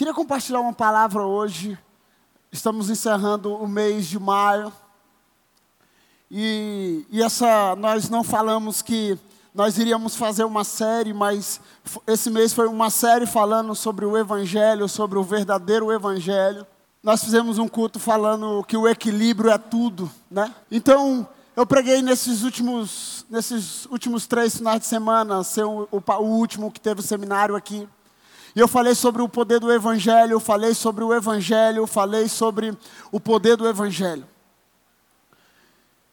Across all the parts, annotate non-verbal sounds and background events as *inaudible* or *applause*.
Queria compartilhar uma palavra hoje. Estamos encerrando o mês de maio. E, e essa, nós não falamos que nós iríamos fazer uma série, mas esse mês foi uma série falando sobre o Evangelho, sobre o verdadeiro Evangelho. Nós fizemos um culto falando que o equilíbrio é tudo, né? Então, eu preguei nesses últimos, nesses últimos três finais de semana, ser o, o, o último que teve o seminário aqui. E eu falei sobre o poder do Evangelho, falei sobre o Evangelho, falei sobre o poder do Evangelho.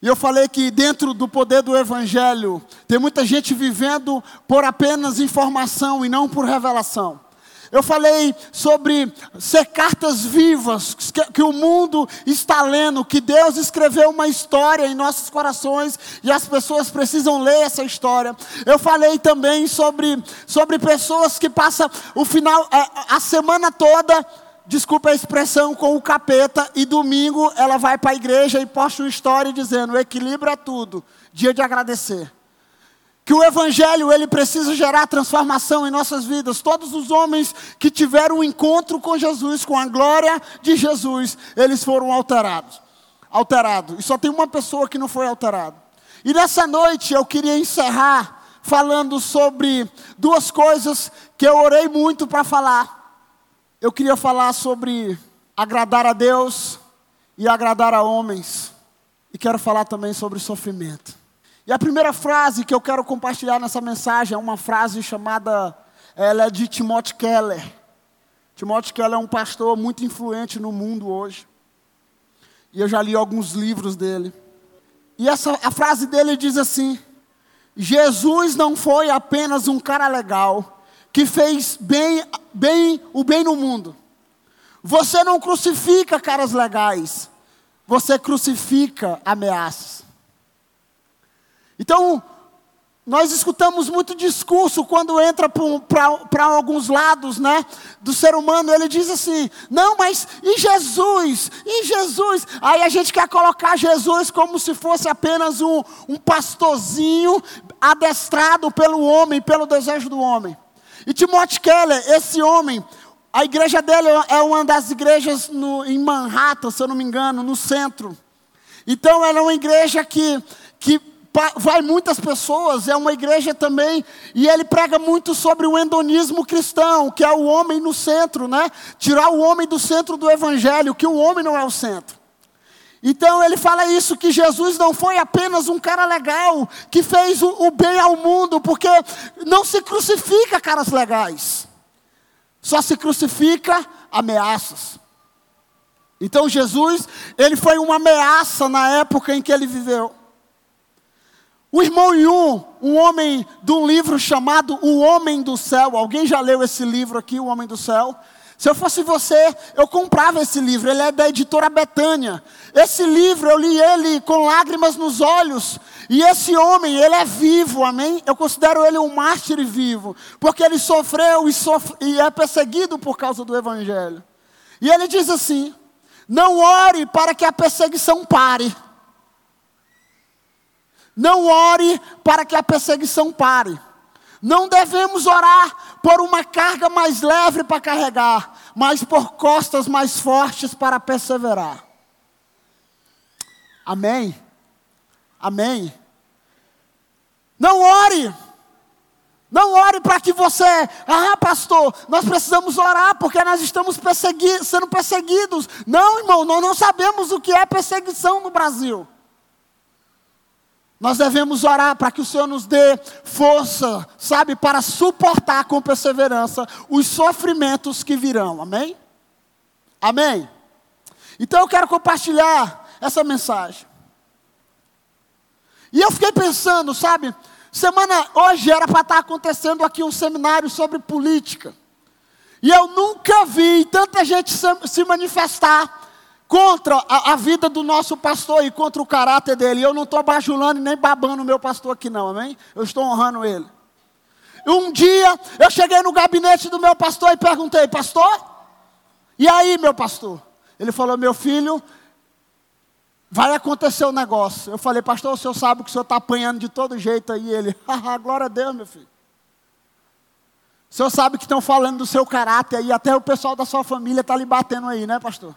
E eu falei que dentro do poder do Evangelho, tem muita gente vivendo por apenas informação e não por revelação. Eu falei sobre ser cartas vivas que, que, o mundo está lendo, que Deus escreveu uma história em nossos corações e as pessoas precisam ler essa história. Eu falei também sobre, sobre pessoas que passam o final, a, a semana toda desculpa a expressão, com o capeta, e domingo ela vai para a igreja e posta uma história dizendo: equilíbrio é tudo, dia de agradecer. Que o evangelho ele precisa gerar transformação em nossas vidas. Todos os homens que tiveram um encontro com Jesus, com a glória de Jesus, eles foram alterados. Alterado. E só tem uma pessoa que não foi alterado. E nessa noite eu queria encerrar falando sobre duas coisas que eu orei muito para falar eu queria falar sobre agradar a Deus e agradar a homens. E quero falar também sobre sofrimento. E a primeira frase que eu quero compartilhar nessa mensagem é uma frase chamada, ela é de Timothy Keller. Timothy Keller é um pastor muito influente no mundo hoje. E eu já li alguns livros dele. E essa, a frase dele diz assim: Jesus não foi apenas um cara legal, que fez bem, bem o bem no mundo. Você não crucifica caras legais, você crucifica ameaças. Então, nós escutamos muito discurso quando entra para alguns lados, né, do ser humano, ele diz assim: "Não, mas e Jesus? E Jesus?" Aí a gente quer colocar Jesus como se fosse apenas um, um pastorzinho adestrado pelo homem, pelo desejo do homem. E Timothy Keller, esse homem, a igreja dele é uma das igrejas no, em Manhattan, se eu não me engano, no centro. Então, ela é uma igreja que, que vai muitas pessoas, é uma igreja também, e ele prega muito sobre o endonismo cristão, que é o homem no centro, né? Tirar o homem do centro do evangelho, que o homem não é o centro. Então ele fala isso, que Jesus não foi apenas um cara legal, que fez o, o, bem ao mundo, porque não se crucifica caras legais, só se crucifica ameaças. Então Jesus, ele foi uma ameaça na época em que ele viveu. O irmão Yun, um homem de um livro chamado O Homem do Céu, alguém já leu esse livro aqui, O Homem do Céu? Se eu fosse você, eu comprava esse livro. Ele é da editora Betânia. Esse livro, eu li ele com lágrimas nos olhos. E esse homem, ele é vivo, amém? Eu considero ele um mártir vivo. Porque ele sofreu e, e é perseguido por causa do Evangelho. E ele diz assim: Não ore para que a perseguição pare. Não ore para que a perseguição pare. Não devemos orar por uma carga mais leve para carregar, mas por costas mais fortes para perseverar. Amém? Amém? Não ore. Não ore para que você, ah, pastor, nós precisamos orar porque nós estamos persegui sendo perseguidos. Não, irmão, nós não sabemos o que é perseguição no Brasil. Nós devemos orar para que o Senhor nos dê força, sabe, para suportar com perseverança os sofrimentos que virão. Amém? Amém? Então eu quero compartilhar essa mensagem. E eu fiquei pensando, sabe, semana hoje era para estar acontecendo aqui um seminário sobre política. E eu nunca vi tanta gente se manifestar contra a, a, vida do nosso pastor e contra o caráter dele. Eu não estou bajulando nem babando o meu pastor aqui, não, amém? Eu estou honrando ele. Um dia eu cheguei no gabinete do meu pastor e perguntei, pastor? E aí, meu pastor? Ele falou, meu filho, vai acontecer um negócio. Eu falei, pastor, o senhor sabe que o senhor está apanhando de todo jeito aí. Ele, *laughs* haha, glória a Deus, meu filho. O senhor sabe que estão falando do seu caráter e até o pessoal da sua família está lhe batendo aí, né, pastor?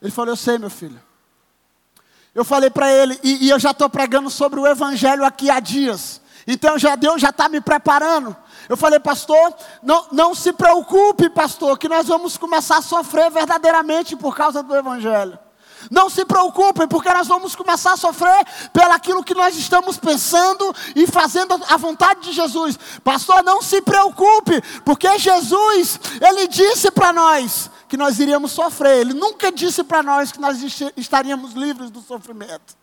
Ele falou: Eu sei, meu filho. Eu falei para ele, e, e, eu já estou pregando sobre o evangelho aqui há dias. Então já Deus já está me preparando. Eu falei, pastor, não, não se preocupe, pastor, que nós vamos começar a sofrer verdadeiramente por causa do evangelho. Não se preocupem, porque nós vamos começar a sofrer pelaquilo que nós estamos pensando e fazendo a vontade de Jesus. Pastor, não se preocupe, porque Jesus, ele disse para nós que nós iríamos sofrer. Ele nunca disse para nós que nós estaríamos livres do sofrimento.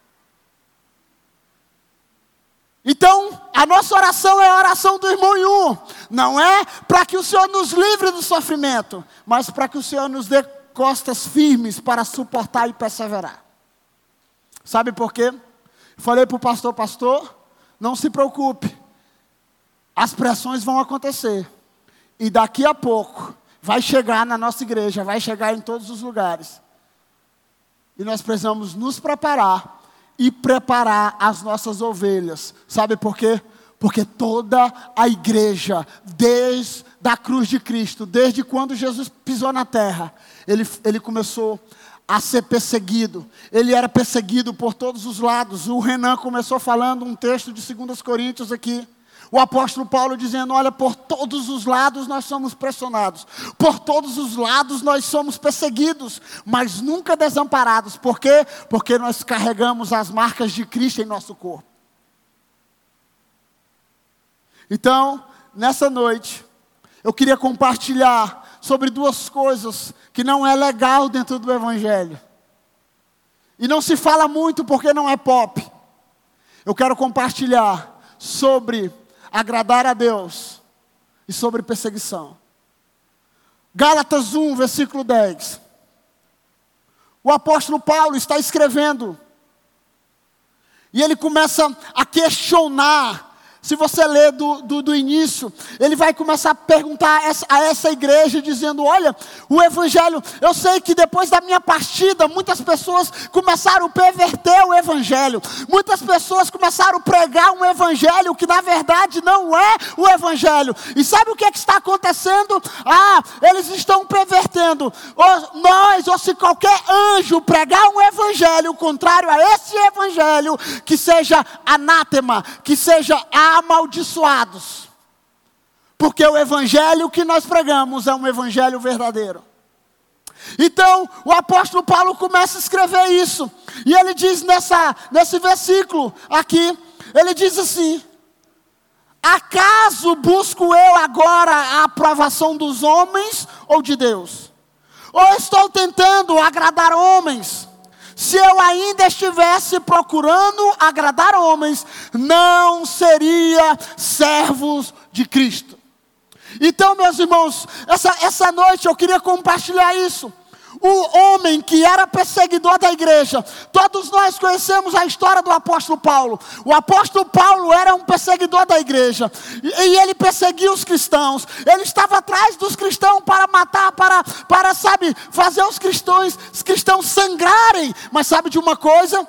Então, a nossa oração é a oração do irmão Yu. Não é para que o Senhor nos livre do sofrimento, mas para que o Senhor nos dê costas firmes para suportar e perseverar. Sabe por quê? Falei para o pastor, pastor, não se preocupe. As pressões vão acontecer. E daqui a pouco vai chegar na nossa igreja, vai chegar em todos os lugares. E nós precisamos nos preparar e preparar as nossas ovelhas. Sabe por quê? Porque toda a igreja, desde a cruz de Cristo, desde quando Jesus pisou na terra, ele, ele começou a ser perseguido. Ele era perseguido por todos os lados. O Renan começou falando um texto de 2 Coríntios aqui. O apóstolo Paulo dizendo: Olha, por todos os lados nós somos pressionados, por todos os lados nós somos perseguidos, mas nunca desamparados. Por quê? Porque nós carregamos as marcas de Cristo em nosso corpo. Então, nessa noite, eu queria compartilhar sobre duas coisas que não é legal dentro do Evangelho. E não se fala muito porque não é pop. Eu quero compartilhar sobre agradar a Deus e sobre perseguição. Gálatas 1, versículo 10. O apóstolo Paulo está escrevendo. E ele começa a questionar se você ler do, do, do, início, ele vai começar a perguntar a essa, a essa igreja, dizendo: Olha, o Evangelho, eu sei que depois da minha partida, muitas pessoas começaram a perverter o Evangelho, muitas pessoas começaram a pregar um Evangelho que na verdade não é o Evangelho. E sabe o que, é que está acontecendo? Ah, eles estão pervertendo. Ou nós, ou se qualquer anjo pregar um Evangelho contrário a esse Evangelho, que seja anátema, que seja a amaldiçoados. Porque o evangelho que nós pregamos é um evangelho verdadeiro. Então, o apóstolo Paulo começa a escrever isso. E ele diz nessa, nesse versículo aqui, ele diz assim: Acaso busco eu agora a aprovação dos homens ou de Deus? Ou estou tentando agradar homens? Se eu ainda estivesse procurando agradar homens, não seria servos de Cristo. Então, meus irmãos, essa, essa noite eu queria compartilhar isso o homem que era perseguidor da igreja. Todos nós conhecemos a história do apóstolo Paulo. O apóstolo Paulo era um perseguidor da igreja. E, ele perseguia os cristãos. Ele estava atrás dos cristãos para matar, para, para sabe, fazer os cristãos, os cristãos sangrarem. Mas sabe de uma coisa?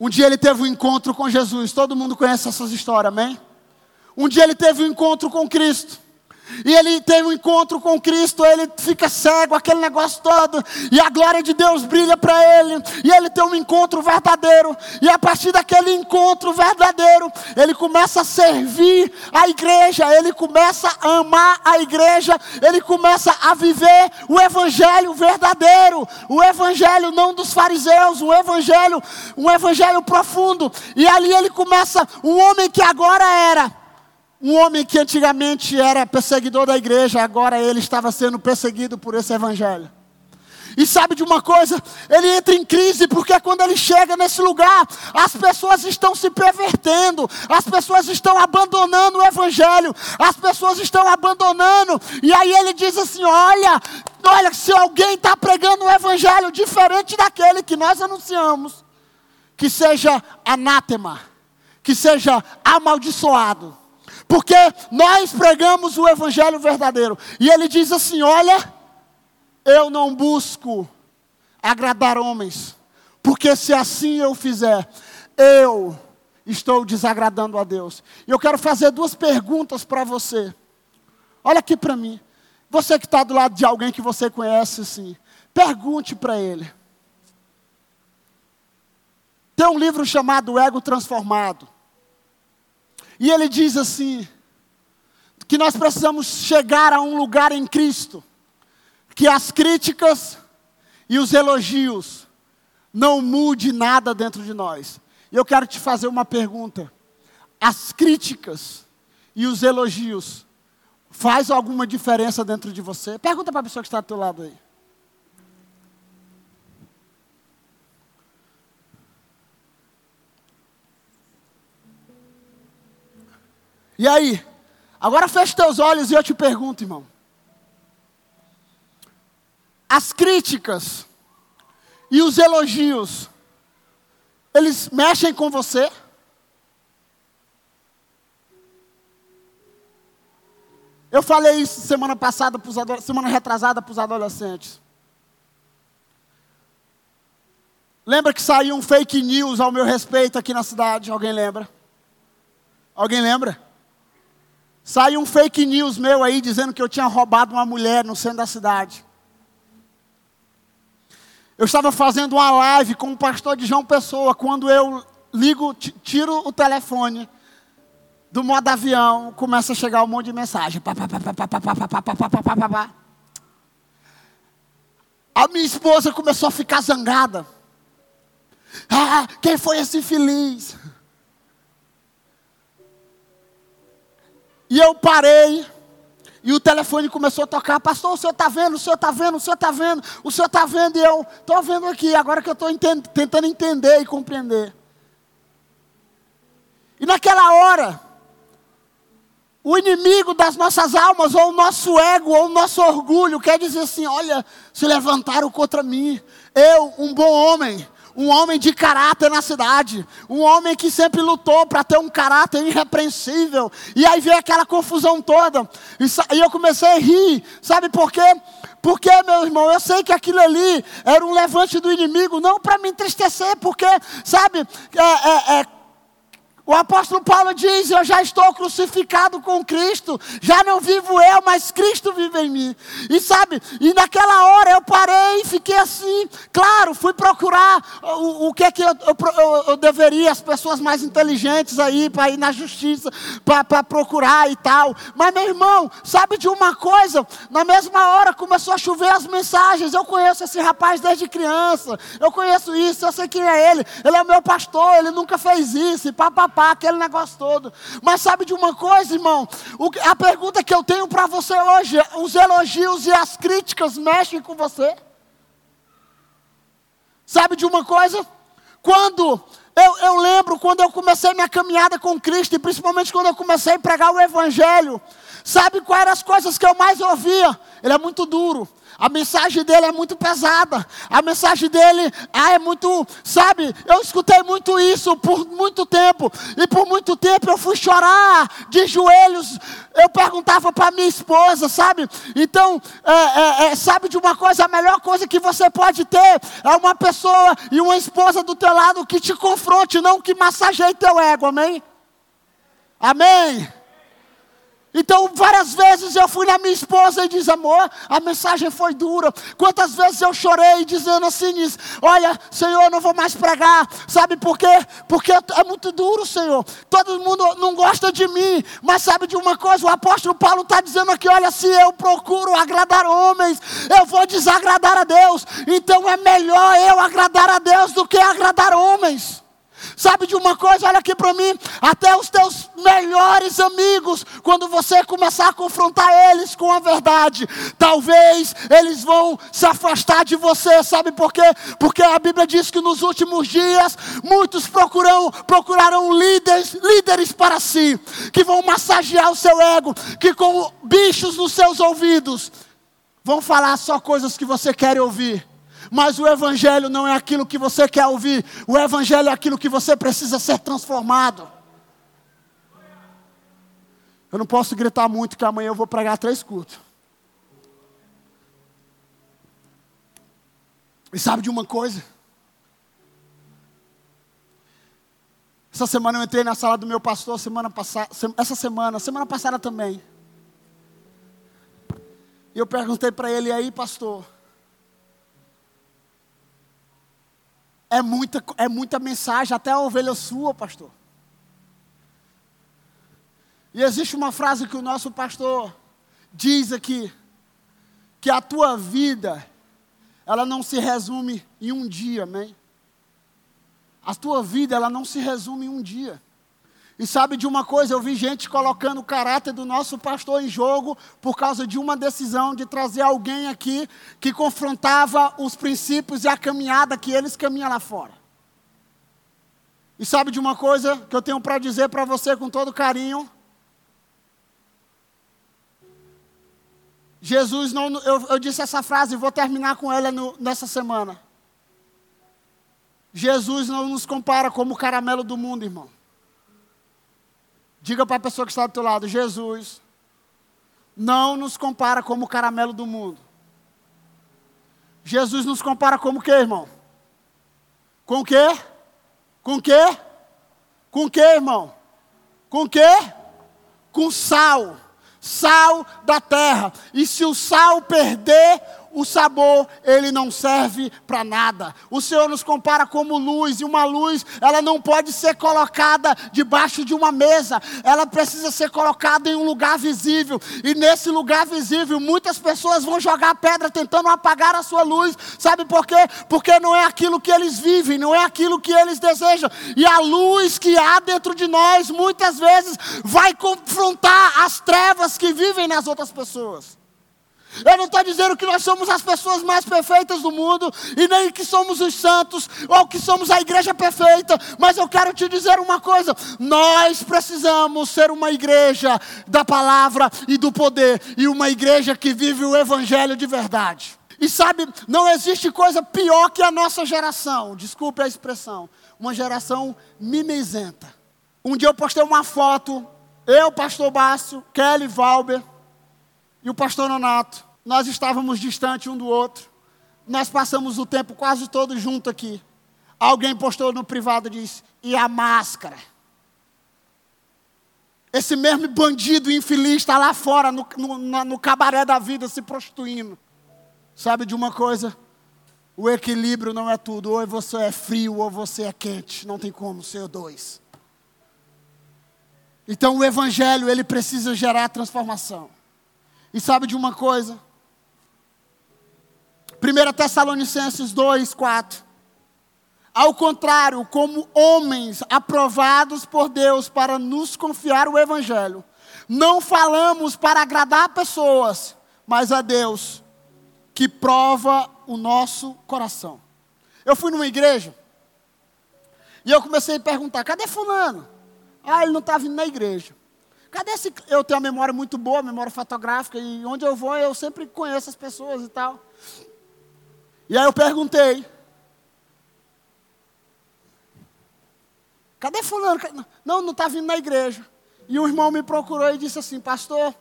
Um dia ele teve um encontro com Jesus. Todo mundo conhece essas histórias, amém? Um dia ele teve um encontro com Cristo. E ele tem um encontro com Cristo, ele fica cego, aquele negócio todo, e a glória de Deus brilha para ele, e ele tem um encontro verdadeiro, e a partir daquele encontro verdadeiro, ele começa a servir a igreja, ele começa a amar a igreja, ele começa a viver o evangelho verdadeiro, o evangelho não dos fariseus, o evangelho, um evangelho profundo, e ali ele começa, um homem que agora era um homem que antigamente era perseguidor da igreja, agora ele estava sendo perseguido por esse evangelho. E sabe de uma coisa? Ele entra em crise porque quando ele chega nesse lugar, as pessoas estão se pervertendo, as pessoas estão abandonando o evangelho, as pessoas estão abandonando. E aí ele diz assim: Olha, olha, se alguém está pregando um evangelho diferente daquele que nós anunciamos, que seja anátema, que seja amaldiçoado porque nós pregamos o evangelho verdadeiro. E ele diz assim: Olha, eu não busco agradar homens, porque se assim eu fizer, eu estou desagradando a Deus? E eu quero fazer duas perguntas para você. Olha aqui para mim. Você que está do lado de alguém que você conhece, sim. Pergunte para ele. Tem um livro chamado Ego Transformado. E ele diz assim: que nós precisamos chegar a um lugar em Cristo, que as críticas e os elogios não mude nada dentro de nós. E eu quero te fazer uma pergunta: as críticas e os elogios faz alguma diferença dentro de você? Pergunta para a pessoa que está do teu lado aí. E aí? Agora feche teus olhos e eu te pergunto, irmão. As críticas e os elogios, eles mexem com você? Eu falei isso semana passada, semana retrasada para os adolescentes. Lembra que saiu um fake news ao meu respeito aqui na cidade? Alguém lembra? Alguém lembra? Saiu um fake news meu aí dizendo que eu tinha roubado uma mulher no centro da cidade. Eu estava fazendo uma live com o pastor de João Pessoa, quando eu ligo, tiro o telefone do modo avião, começa a chegar um monte de mensagem. A minha esposa começou a ficar zangada. Ah, quem foi esse feliz? E eu parei. E o telefone começou a tocar, pastor, o senhor está vendo, o senhor está vendo, o senhor está vendo, o senhor está vendo, e eu estou vendo aqui, agora que eu estou tentando entender e compreender. E naquela hora, o inimigo das nossas almas, ou o nosso ego, ou o nosso orgulho, quer dizer assim: olha, se levantaram contra mim, eu, um bom homem, um homem de caráter na cidade, um homem que sempre lutou para ter um caráter irrepreensível. E aí veio aquela confusão toda. E, eu comecei a rir. Sabe por quê? Porque, meu irmão, eu sei que aquilo ali era um levante do inimigo, não para me entristecer, porque, sabe, é, é, é o apóstolo Paulo diz: Eu já estou crucificado com Cristo, já não vivo eu, mas Cristo vive em mim. E sabe, e naquela hora eu parei e fiquei assim. Claro, fui procurar o, o que é que eu, eu, eu, deveria, as pessoas mais inteligentes aí, para ir na justiça, para procurar e tal. Mas meu irmão, sabe de uma coisa? Na mesma hora começou a chover as mensagens. Eu conheço esse rapaz desde criança, eu conheço isso, eu sei quem é ele, ele é o meu pastor, ele nunca fez isso, e papapá papá, aquele negócio todo. Mas sabe de uma coisa, irmão? O, a pergunta que eu tenho para você hoje: os elogios e as críticas mexem com você? Sabe de uma coisa? Quando eu, eu, lembro quando eu comecei minha caminhada com Cristo, e principalmente quando eu comecei a pregar o Evangelho, sabe quais eram as coisas que eu mais ouvia? Ele é muito duro, a mensagem dele é muito pesada. A mensagem dele ah, é muito, sabe? Eu escutei muito isso por muito tempo. E por muito tempo eu fui chorar de joelhos. Eu perguntava para minha esposa, sabe? Então, é, é, é, sabe de uma coisa? A melhor coisa que você pode ter é uma pessoa e uma esposa do teu lado que te confronte, não que massageie teu ego. Amém? Amém. Então, várias vezes eu fui na minha esposa e disse, amor, a mensagem foi dura. Quantas vezes eu chorei dizendo assim, diz, olha, Senhor, não vou mais pregar. Sabe por quê? Porque é muito duro, Senhor. Todo mundo não gosta de mim. Mas sabe de uma coisa? O apóstolo Paulo está dizendo aqui, olha, se eu procuro agradar homens, eu vou desagradar a Deus. Então é melhor eu agradar a Deus do que agradar homens. Sabe de uma coisa? Olha aqui para mim. Até os teus melhores amigos, quando você começar a confrontar eles com a verdade, talvez eles vão se afastar de você. Sabe por quê? Porque a Bíblia diz que nos últimos dias muitos procurarão, procurarão líderes, líderes para si, que vão massagear o seu ego, que com bichos nos seus ouvidos vão falar só coisas que você quer ouvir mas o Evangelho não é aquilo que você quer ouvir, o Evangelho é aquilo que você precisa ser transformado. Eu não posso gritar muito, que amanhã eu vou pregar três cultos. E sabe de uma coisa? Essa semana eu entrei na sala do meu pastor, semana passada, essa semana, semana passada também. E eu perguntei para ele, aí, pastor? É muita, é muita mensagem, até a ovelha sua, pastor. E existe uma frase que o nosso pastor diz aqui, que a tua vida, ela não se resume em um dia, amém? A tua vida, ela não se resume em um dia. E sabe de uma coisa, eu vi gente colocando o caráter do nosso pastor em jogo por causa de uma decisão de trazer alguém aqui que confrontava os princípios e a caminhada que eles caminham lá fora. E sabe de uma coisa que eu tenho para dizer para você com todo carinho? Jesus não. Eu, eu, disse essa frase e vou terminar com ela no, nessa semana. Jesus não nos compara como o caramelo do mundo, irmão. Diga para a pessoa que está do teu lado: Jesus não nos compara como o caramelo do mundo. Jesus nos compara como o que, irmão? Com o quê? Com o quê? Com o quê, irmão? Com o quê? Com sal sal da terra. E se o sal perder o sabor, ele não serve para nada. O Senhor nos compara como luz, e uma luz, ela não pode ser colocada debaixo de uma mesa, ela precisa ser colocada em um lugar visível. E nesse lugar visível, muitas pessoas vão jogar pedra tentando apagar a sua luz. Sabe por quê? Porque não é aquilo que eles vivem, não é aquilo que eles desejam. E a luz que há dentro de nós, muitas vezes, vai confrontar as trevas que vivem nas outras pessoas. Eu não estou dizendo que nós somos as pessoas mais perfeitas do mundo, e nem que somos os santos, ou que somos a igreja perfeita, mas eu quero te dizer uma coisa: nós precisamos ser uma igreja da palavra e do poder, e uma igreja que vive o evangelho de verdade. E sabe, não existe coisa pior que a nossa geração, desculpe a expressão, uma geração mimizenta. Um dia eu postei uma foto, eu, pastor Bácio, Kelly Valber, e o pastor Nonato, nós estávamos distantes um do outro. Nós passamos o tempo quase todo junto aqui. Alguém postou no privado e disse: e a máscara? Esse mesmo bandido infeliz está lá fora, no, no, no cabaré da vida, se prostituindo. Sabe de uma coisa? O equilíbrio não é tudo. Ou você é frio ou você é quente. Não tem como ser dois. Então o evangelho, ele precisa gerar transformação. E sabe de uma coisa? 1 Tessalonicenses 2, 4. Ao contrário, como homens aprovados por Deus para nos confiar o Evangelho, não falamos para agradar pessoas, mas a Deus, que prova o nosso coração. Eu fui numa igreja e eu comecei a perguntar: cadê Fulano? Ah, ele não está vindo na igreja. Cadê esse. Eu tenho uma memória muito boa, memória fotográfica, e onde eu vou eu sempre conheço as pessoas e tal. E aí eu perguntei: Cadê Fulano? Não, não está vindo na igreja. E um irmão me procurou e disse assim: Pastor,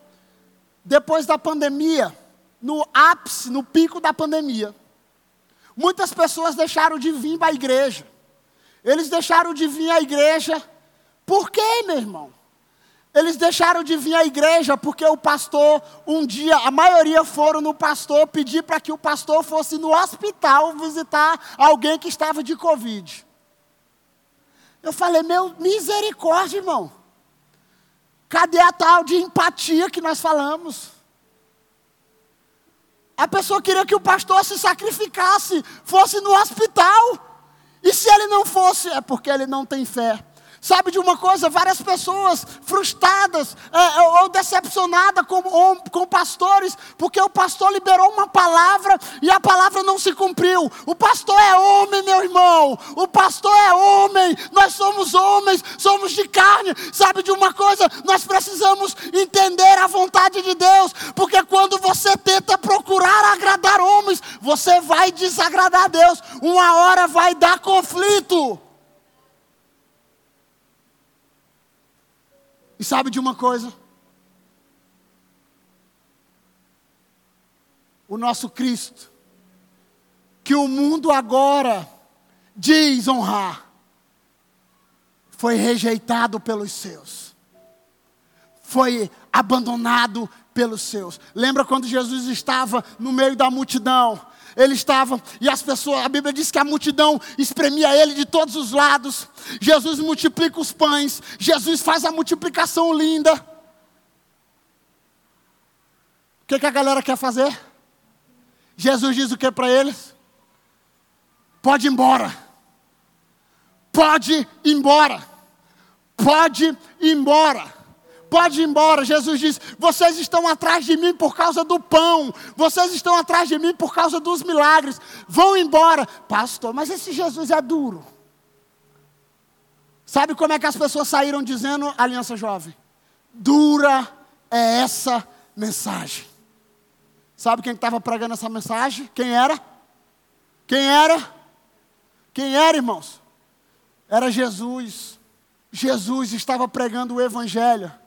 depois da pandemia, no ápice, no pico da pandemia, muitas pessoas deixaram de vir para a igreja. Eles deixaram de vir à igreja. Por quê, meu irmão? Eles deixaram de vir à igreja porque o pastor, um dia, a maioria foram no pastor pedir para que o pastor fosse no hospital visitar alguém que estava de Covid. Eu falei, meu misericórdia, irmão. Cadê a tal de empatia que nós falamos? A pessoa queria que o pastor se sacrificasse, fosse no hospital. E se ele não fosse, é porque ele não tem fé. Sabe de uma coisa? Várias pessoas frustradas é, é ou decepcionadas com, com pastores, porque o pastor liberou uma palavra e a palavra não se cumpriu. O pastor é homem, meu irmão. O pastor é homem. Nós somos homens, somos de carne. Sabe de uma coisa? Nós precisamos entender a vontade de Deus, porque quando você tenta procurar agradar homens, você vai desagradar a Deus. Uma hora vai dar conflito. E sabe de uma coisa? O nosso Cristo, que o mundo agora diz honrar, foi rejeitado pelos seus, foi abandonado pelos seus. Lembra quando Jesus estava no meio da multidão? Ele estava, e as pessoas, a Bíblia diz que a multidão espremia ele de todos os lados. Jesus multiplica os pães, Jesus faz a multiplicação linda. O que, que a galera quer fazer? Jesus diz o que para eles? Pode ir embora. Pode ir embora. Pode ir embora pode ir embora. Jesus diz: vocês estão atrás de mim por causa do pão, vocês estão atrás de mim por causa dos milagres. Vão embora, pastor. Mas esse Jesus é duro. Sabe como é que as pessoas saíram dizendo, Aliança Jovem? Dura é essa mensagem. Sabe quem estava pregando essa mensagem? Quem era? Quem era? Quem era, irmãos? Era Jesus. Jesus estava pregando o Evangelho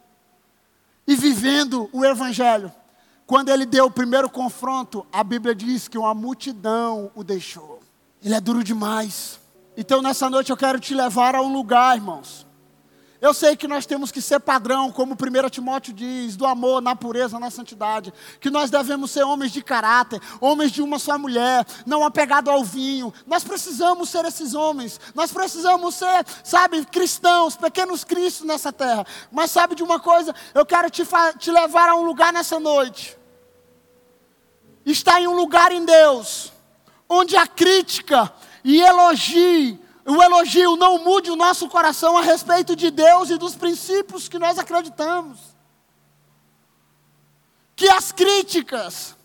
e vivendo o Evangelho. Quando ele deu o primeiro confronto, a Bíblia diz que uma multidão o deixou. Ele é duro demais. Então nessa noite eu quero te levar a um lugar, irmãos, eu sei que nós temos que ser padrão, como 1 Timóteo diz, do amor, na pureza, na santidade. Que nós devemos ser homens de caráter, homens de uma só mulher, não apegado ao vinho. Nós precisamos ser esses homens. Nós precisamos ser, sabe, cristãos, pequenos cristos nessa terra. Mas sabe de uma coisa? Eu quero te, te levar a um lugar nessa noite. Está em um lugar em Deus, onde a crítica e elogio o elogio não mude o nosso coração a respeito de Deus e dos princípios que nós acreditamos. Que as críticas,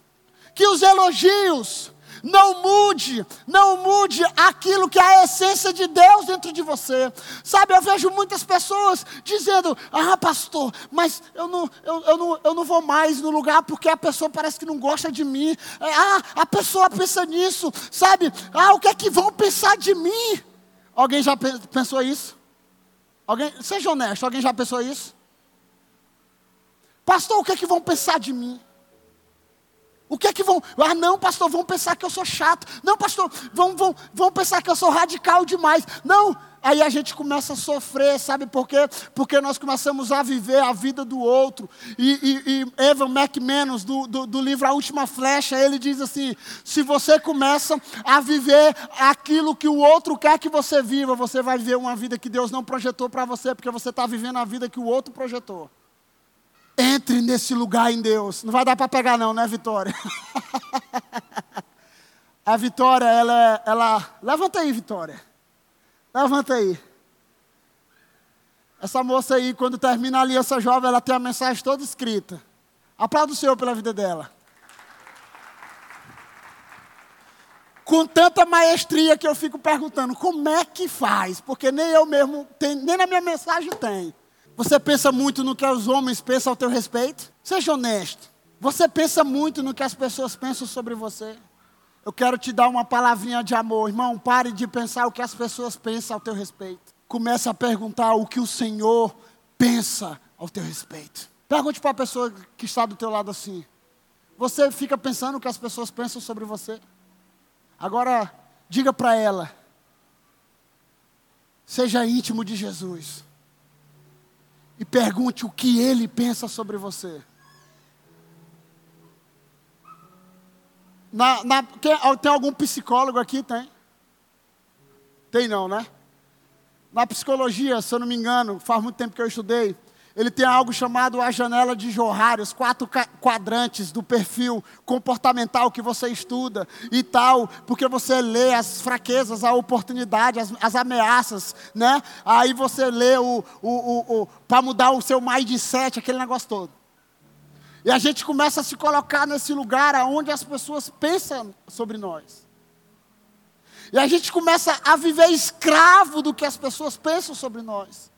que os elogios, não mude, não mude aquilo que é a essência de Deus dentro de você. Sabe, eu vejo muitas pessoas dizendo: Ah, pastor, mas eu não, eu, eu, não, eu não vou mais no lugar porque a pessoa parece que não gosta de mim. Ah, a pessoa pensa nisso, sabe? Ah, o que é que vão pensar de mim? Alguém já pensou isso? Alguém, seja honesto, alguém já pensou isso? Pastor, o que é que vão pensar de mim? O que é que vão. Ah, não, pastor, vão pensar que eu sou chato. Não, pastor, vão, vão, vão pensar que eu sou radical demais. Não, Aí a gente começa a sofrer, sabe por quê? Porque nós começamos a viver a vida do outro. E, e, e Evan McManus, do, do, do, livro A Última Flecha, ele diz assim: se você começa a viver aquilo que o outro quer que você viva, você vai viver uma vida que Deus não projetou para você, porque você está vivendo a vida que o outro projetou. Entre nesse lugar em Deus. Não vai dar para pegar, não, né, Vitória? *laughs* a Vitória, ela, ela. Levanta aí, Vitória. Levanta aí. Essa moça aí, quando termina a aliança jovem, ela tem a mensagem toda escrita. Aplauda o Senhor pela vida dela. Com tanta maestria que eu fico perguntando, como é que faz? Porque nem eu mesmo, tem, nem na minha mensagem tem. Você pensa muito no que os homens pensam ao teu respeito? Seja honesto. Você pensa muito no que as pessoas pensam sobre você? Eu quero te dar uma palavrinha de amor, irmão. Pare de pensar o que as pessoas pensam ao teu respeito. Comece a perguntar o que o Senhor pensa ao teu respeito. Pergunte para a pessoa que está do teu lado assim. Você fica pensando o que as pessoas pensam sobre você? Agora, diga para ela. Seja íntimo de Jesus. E pergunte o que ele pensa sobre você. Na, na, tem, algum psicólogo aqui? Tem? Tem não, né? Na psicologia, se eu não me engano, faz muito tempo que eu estudei, ele tem algo chamado a janela de Johari, os quatro quadrantes do perfil comportamental que você estuda e tal, porque você lê as fraquezas, a oportunidade, as, as ameaças, né? Aí você lê o, o, o, o para mudar o seu mindset, aquele negócio todo. E a gente começa a se colocar nesse lugar onde as pessoas pensam sobre nós. E a gente começa a viver escravo do que as pessoas pensam sobre nós.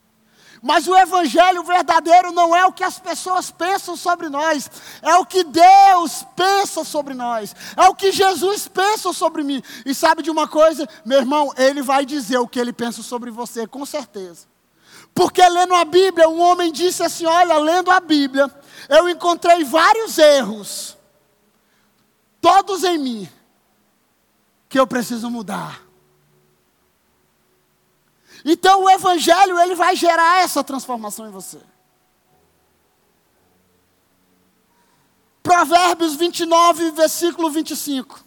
Mas o evangelho verdadeiro não é o que as pessoas pensam sobre nós, é o que Deus pensa sobre nós, é o que Jesus pensa sobre mim. E sabe de uma coisa, meu irmão, ele vai dizer o que ele pensa sobre você, com certeza. Porque lendo a Bíblia, um homem disse assim: Olha, lendo a Bíblia, eu encontrei vários erros, todos em mim, que eu preciso mudar. Então o evangelho ele vai gerar essa transformação em você. Provérbios 29, versículo 25.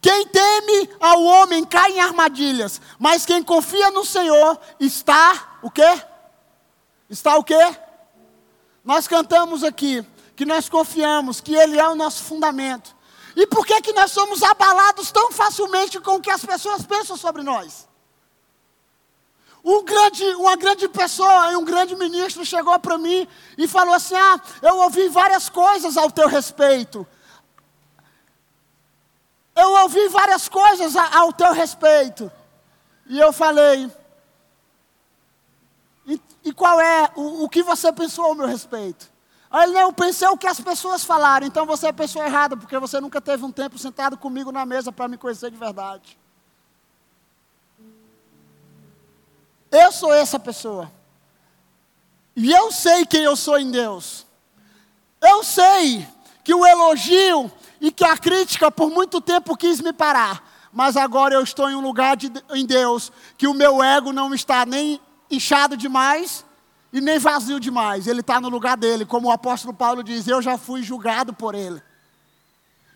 Quem teme ao homem cai em armadilhas, mas quem confia no Senhor está o quê? Está o quê? Nós cantamos aqui que nós confiamos que ele é o nosso fundamento. E por que que nós somos abalados tão facilmente com o que as pessoas pensam sobre nós? Um grande, uma grande pessoa, um grande ministro chegou para mim e falou assim: Ah, eu ouvi várias coisas ao teu respeito. Eu ouvi várias coisas ao teu respeito. E eu falei, e, qual é o, o, que você pensou ao meu respeito? Aí ele, não, eu pensei o que as pessoas falaram, então você é a pessoa errada, porque você nunca teve um tempo sentado comigo na mesa para me conhecer de verdade. Eu sou essa pessoa. E eu sei quem eu sou em Deus. Eu sei que o elogio e que a crítica por muito tempo quis me parar. Mas agora eu estou em um lugar de, em Deus que o meu ego não está nem inchado demais e nem vazio demais. Ele está no lugar dele, como o apóstolo Paulo diz: Eu já fui julgado por ele.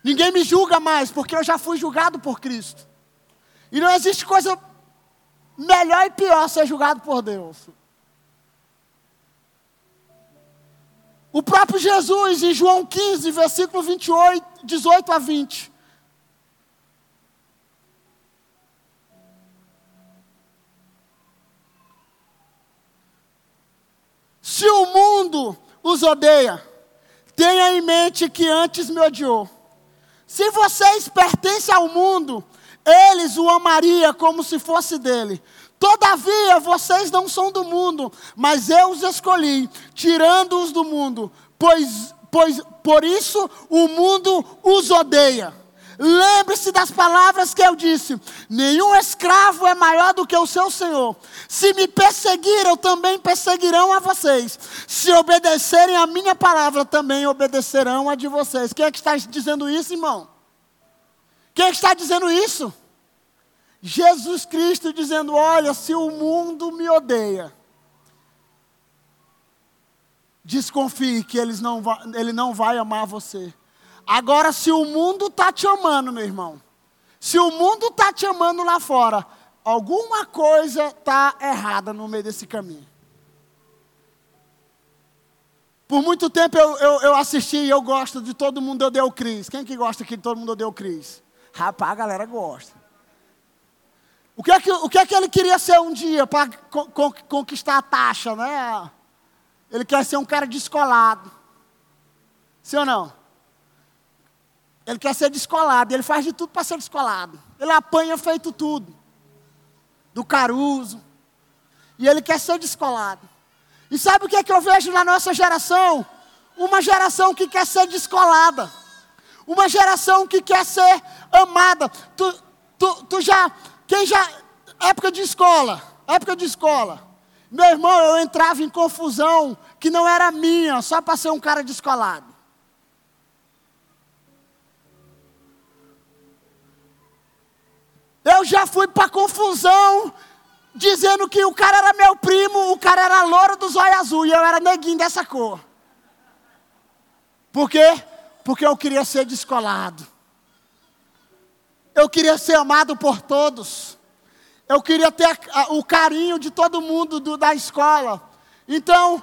Ninguém me julga mais, porque eu já fui julgado por Cristo. E não existe coisa melhor e pior ser julgado por Deus. O próprio Jesus, em João 15, versículo 28, 18 a 20. Se o mundo os odeia, tenha em mente que antes me odiou. Se vocês pertencem ao mundo, eles o amariam como se fosse dele. Todavia, vocês não são do mundo, mas eu os escolhi, tirando-os do mundo, pois, pois por isso o mundo os odeia. Lembre-se das palavras que eu disse: nenhum escravo é maior do que o seu senhor. Se me perseguiram, também perseguirão a vocês. Se obedecerem a minha palavra, também obedecerão a de vocês. Quem é que está dizendo isso, irmão? Quem é que está dizendo isso? Jesus Cristo dizendo: Olha, se o mundo me odeia, desconfie que eles não ele não vai amar você. Agora, se o mundo está te amando, meu irmão, se o mundo está te amando lá fora, alguma coisa está errada no meio desse caminho. Por muito tempo eu, eu, eu assisti e eu gosto de Todo Mundo Odeia o Cris. Quem que gosta aqui de Todo Mundo Odeia o Cris? Rapaz, a galera gosta. O que, é que, o que é que ele queria ser um dia para conquistar a taxa, né? Ele quer ser um cara descolado. Sim ou não? Ele quer ser descolado. Ele faz de tudo para ser descolado. Ele apanha feito tudo. Do caruso. E ele quer ser descolado. E sabe o que é que eu vejo na nossa geração? Uma geração que quer ser descolada. Uma geração que quer ser amada. Tu, tu, tu já quem já. Época de escola. Época de escola. Meu irmão, eu entrava em confusão que não era minha, só para ser um cara descolado. Eu já fui para confusão dizendo que o cara era meu primo, o cara era louro dos olhos azul e eu era neguinho dessa cor. Por quê? Porque eu queria ser descolado. Eu queria ser amado por todos. Eu queria ter o carinho de todo mundo do, da escola. Então,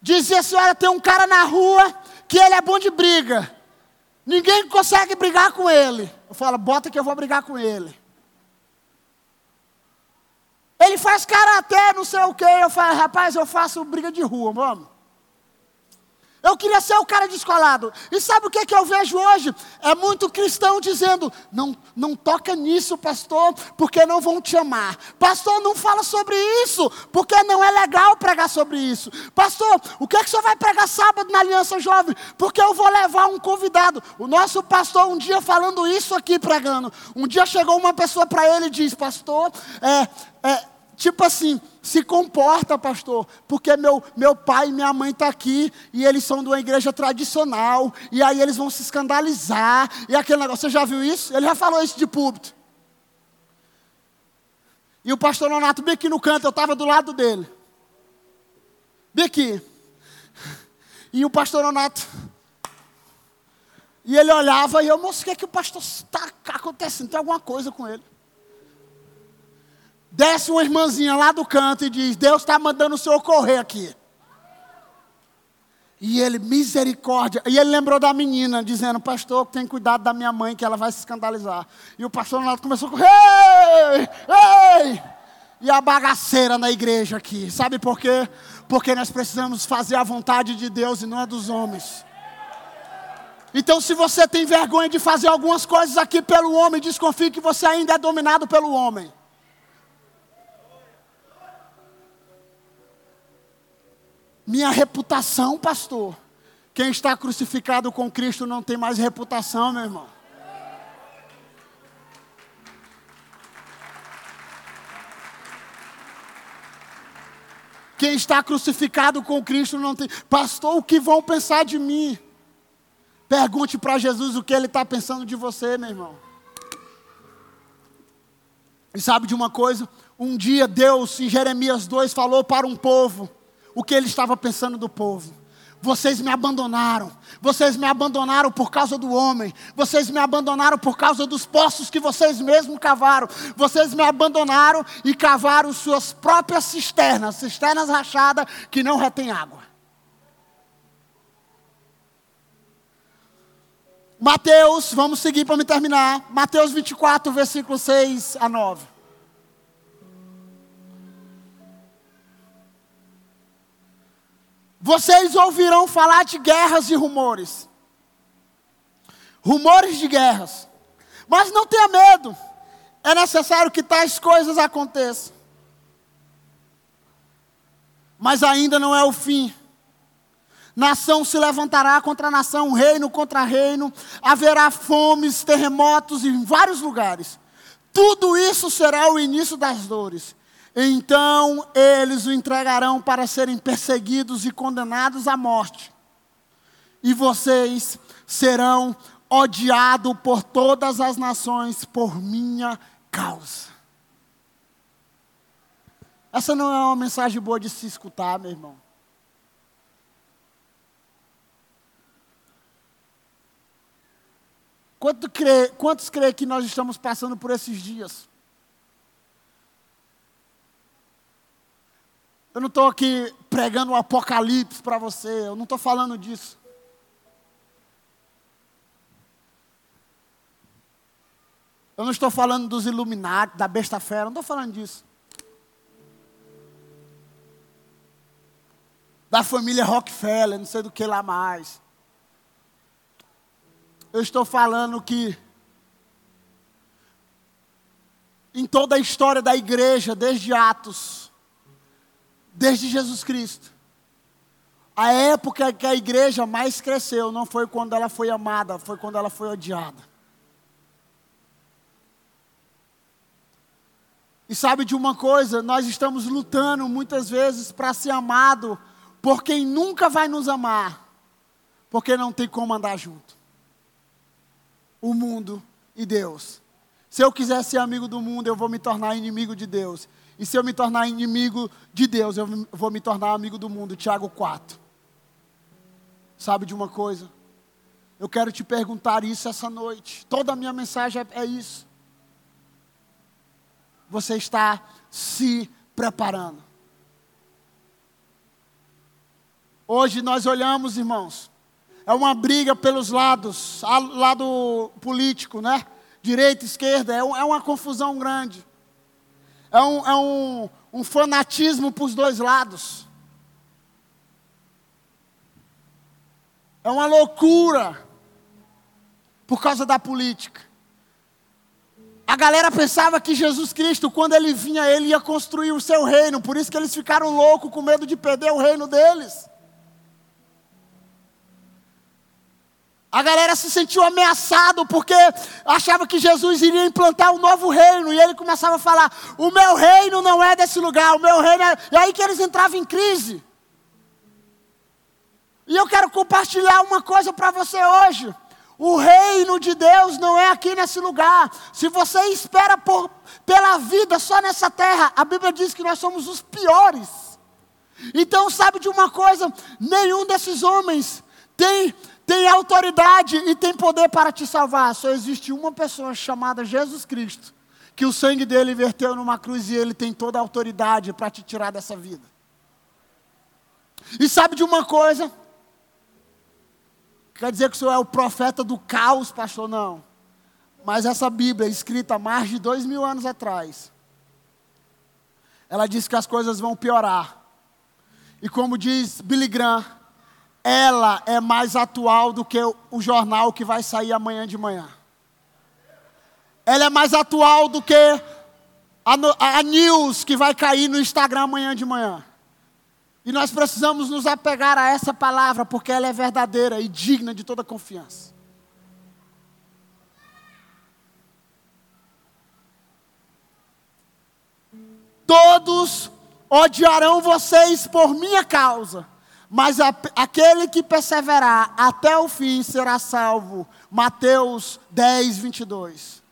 dizia a senhora, tem um cara na rua que ele é bom de briga. Ninguém consegue brigar com ele. Eu falo, bota que eu vou brigar com ele. Ele faz karatê, não sei o quê. Eu falo, rapaz, eu faço briga de rua, vamos. Eu queria ser o cara descolado. E sabe o que, que eu vejo hoje? É muito cristão dizendo: não, não toca nisso, pastor, porque não vão te amar. Pastor, não fala sobre isso, porque não é legal pregar sobre isso. Pastor, o que, é que o senhor vai pregar sábado na Aliança Jovem? Porque eu vou levar um convidado. O nosso pastor, um dia falando isso aqui, pregando. Um dia chegou uma pessoa para ele e disse: Pastor, é, é Tipo assim, se comporta, pastor, porque meu, meu pai e minha mãe estão tá aqui e eles são de uma igreja tradicional, e aí eles vão se escandalizar, e aquele negócio, você já viu isso? Ele já falou isso de púlpito. E o pastor Nonato, bem aqui no canto, eu estava do lado dele. Bem aqui. E o pastor Nonato. E ele olhava e eu, moço, o que é que o pastor está acontecendo? Tem alguma coisa com ele. Desce uma irmãzinha lá do canto e diz: Deus está mandando o senhor correr aqui. E ele, misericórdia. E ele lembrou da menina, dizendo: Pastor, tem cuidado da minha mãe, que ela vai se escandalizar. E o pastor lá começou a correr: Ei! Ei! E a bagaceira na igreja aqui. Sabe por quê? Porque nós precisamos fazer a vontade de Deus e não a dos homens. Então, se você tem vergonha de fazer algumas coisas aqui pelo homem, desconfie que você ainda é dominado pelo homem. Minha reputação, pastor. Quem está crucificado com Cristo não tem mais reputação, meu irmão. Quem está crucificado com Cristo não tem. Pastor, o que vão pensar de mim? Pergunte para Jesus o que ele está pensando de você, meu irmão. E sabe de uma coisa? Um dia Deus, em Jeremias 2, falou para um povo o que ele estava pensando do povo. Vocês me abandonaram. Vocês me abandonaram por causa do homem. Vocês me abandonaram por causa dos poços que vocês mesmos cavaram. Vocês me abandonaram e cavaram suas próprias cisternas, cisternas rachadas que não retêm água. Mateus, vamos seguir para me terminar. Mateus 24, versículo 6 a 9. Vocês ouvirão falar de guerras e rumores. Rumores de guerras. Mas não tenha medo. É necessário que tais coisas aconteçam. Mas ainda não é o fim. Nação se levantará contra nação, reino contra reino, haverá fomes, terremotos em vários lugares. Tudo isso será o início das dores. Então eles o entregarão para serem perseguidos e condenados à morte. E vocês serão odiados por todas as nações por minha causa. Essa não é uma mensagem boa de se escutar, meu irmão. Quantos creem que nós estamos passando por esses dias? Eu não estou aqui pregando o apocalipse para você, eu não estou falando disso. Eu não estou falando dos Illuminati, da besta fera, não estou falando disso. Da família Rockefeller, não sei do que lá mais. Eu estou falando que em toda a história da igreja, desde Atos, desde Jesus Cristo. A época que a igreja mais cresceu não foi quando ela foi amada, foi quando ela foi odiada. E sabe de uma coisa? Nós estamos lutando muitas vezes para ser amado por quem nunca vai nos amar, porque não tem como andar junto. O mundo e Deus. Se eu quiser ser amigo do mundo, eu vou me tornar inimigo de Deus. E se eu me tornar inimigo de Deus, eu vou me tornar amigo do mundo. Tiago 4. Sabe de uma coisa? Eu quero te perguntar isso essa noite. Toda a minha mensagem é, é isso. Você está se preparando. Hoje nós olhamos, irmãos, é uma briga pelos lados, lado político, né? Direita, esquerda, é, é uma confusão grande é um, é um, um fanatismo para os dois lados. É uma loucura por causa da política. A galera pensava que Jesus Cristo, quando ele vinha, ele ia construir o seu reino, por isso que eles ficaram loucos com medo de perder o reino deles. A galera se sentiu ameaçado porque achava que Jesus iria implantar um novo reino. E ele começava a falar: O meu reino não é desse lugar, o meu reino é. E aí que eles entravam em crise. E eu quero compartilhar uma coisa para você hoje. O reino de Deus não é aqui nesse lugar. Se você espera por, pela vida só nessa terra, a Bíblia diz que nós somos os piores. Então, sabe de uma coisa? Nenhum desses homens tem tem autoridade e tem poder para te salvar. Só existe uma pessoa chamada Jesus Cristo, que o sangue dele verteu numa cruz e ele tem toda a autoridade para te tirar dessa vida. E sabe de uma coisa? Quer dizer que o senhor é o profeta do caos, pastor? Não. Mas essa Bíblia, escrita há mais de dois mil anos atrás, ela diz que as coisas vão piorar. E como diz Billy Graham, ela é mais atual do que o jornal que vai sair amanhã de manhã. Ela é mais atual do que a, a news que vai cair no Instagram amanhã de manhã. E nós precisamos nos apegar a essa palavra, porque ela é verdadeira e digna de toda confiança. Todos odiarão vocês por minha causa mas a, aquele que perseverar até o fim será salvo. Mateus 10, 22.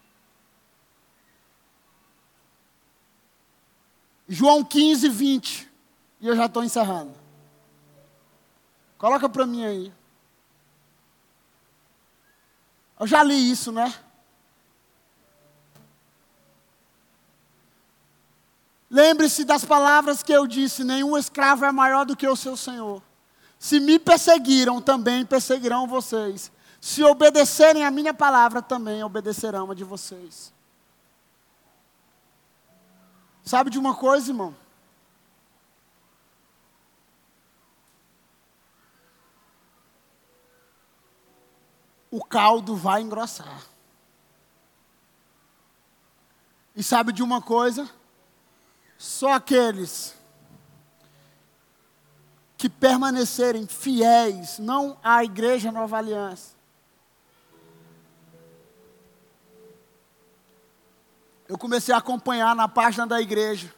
João 15, 20. E eu já estou encerrando. Coloca para mim aí. Eu já li isso, né? Lembre-se das palavras que eu disse: nenhum escravo é maior do que o seu senhor. Se me perseguiram, também perseguirão vocês. Se obedecerem a minha palavra, também obedecerão a de vocês. Sabe de uma coisa, irmão? O caldo vai engrossar. E sabe de uma coisa? Só aqueles que permanecerem fiéis, não à igreja Nova Aliança. Eu comecei a acompanhar na página da igreja.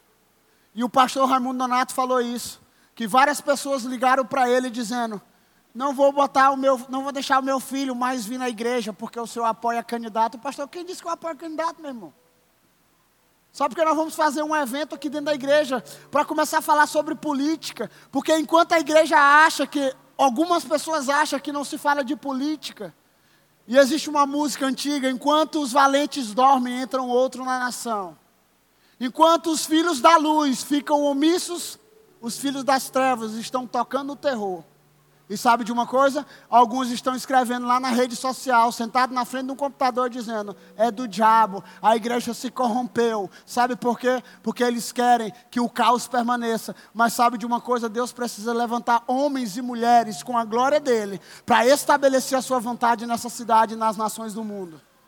E o pastor Raimundo Donato falou isso, que várias pessoas ligaram para ele dizendo: "Não vou botar o meu, não vou deixar o meu filho mais vir na igreja porque o senhor apoia candidato". O pastor, quem disse que eu apoio candidato, meu irmão? Só porque nós vamos fazer um evento aqui dentro da igreja para começar a falar sobre política. Porque enquanto a igreja acha que, algumas pessoas acham que não se fala de política, e existe uma música antiga: enquanto os valentes dormem, entram outro na nação. Enquanto os filhos da luz ficam omissos, os filhos das trevas estão tocando o terror. E sabe de uma coisa? Alguns estão escrevendo lá na rede social, sentado na frente de um computador, dizendo: é do diabo, a igreja se corrompeu. Sabe por quê? Porque eles querem que o caos permaneça. Mas sabe de uma coisa? Deus precisa levantar homens e mulheres com a glória dele, para estabelecer a sua vontade nessa cidade e nas nações do mundo.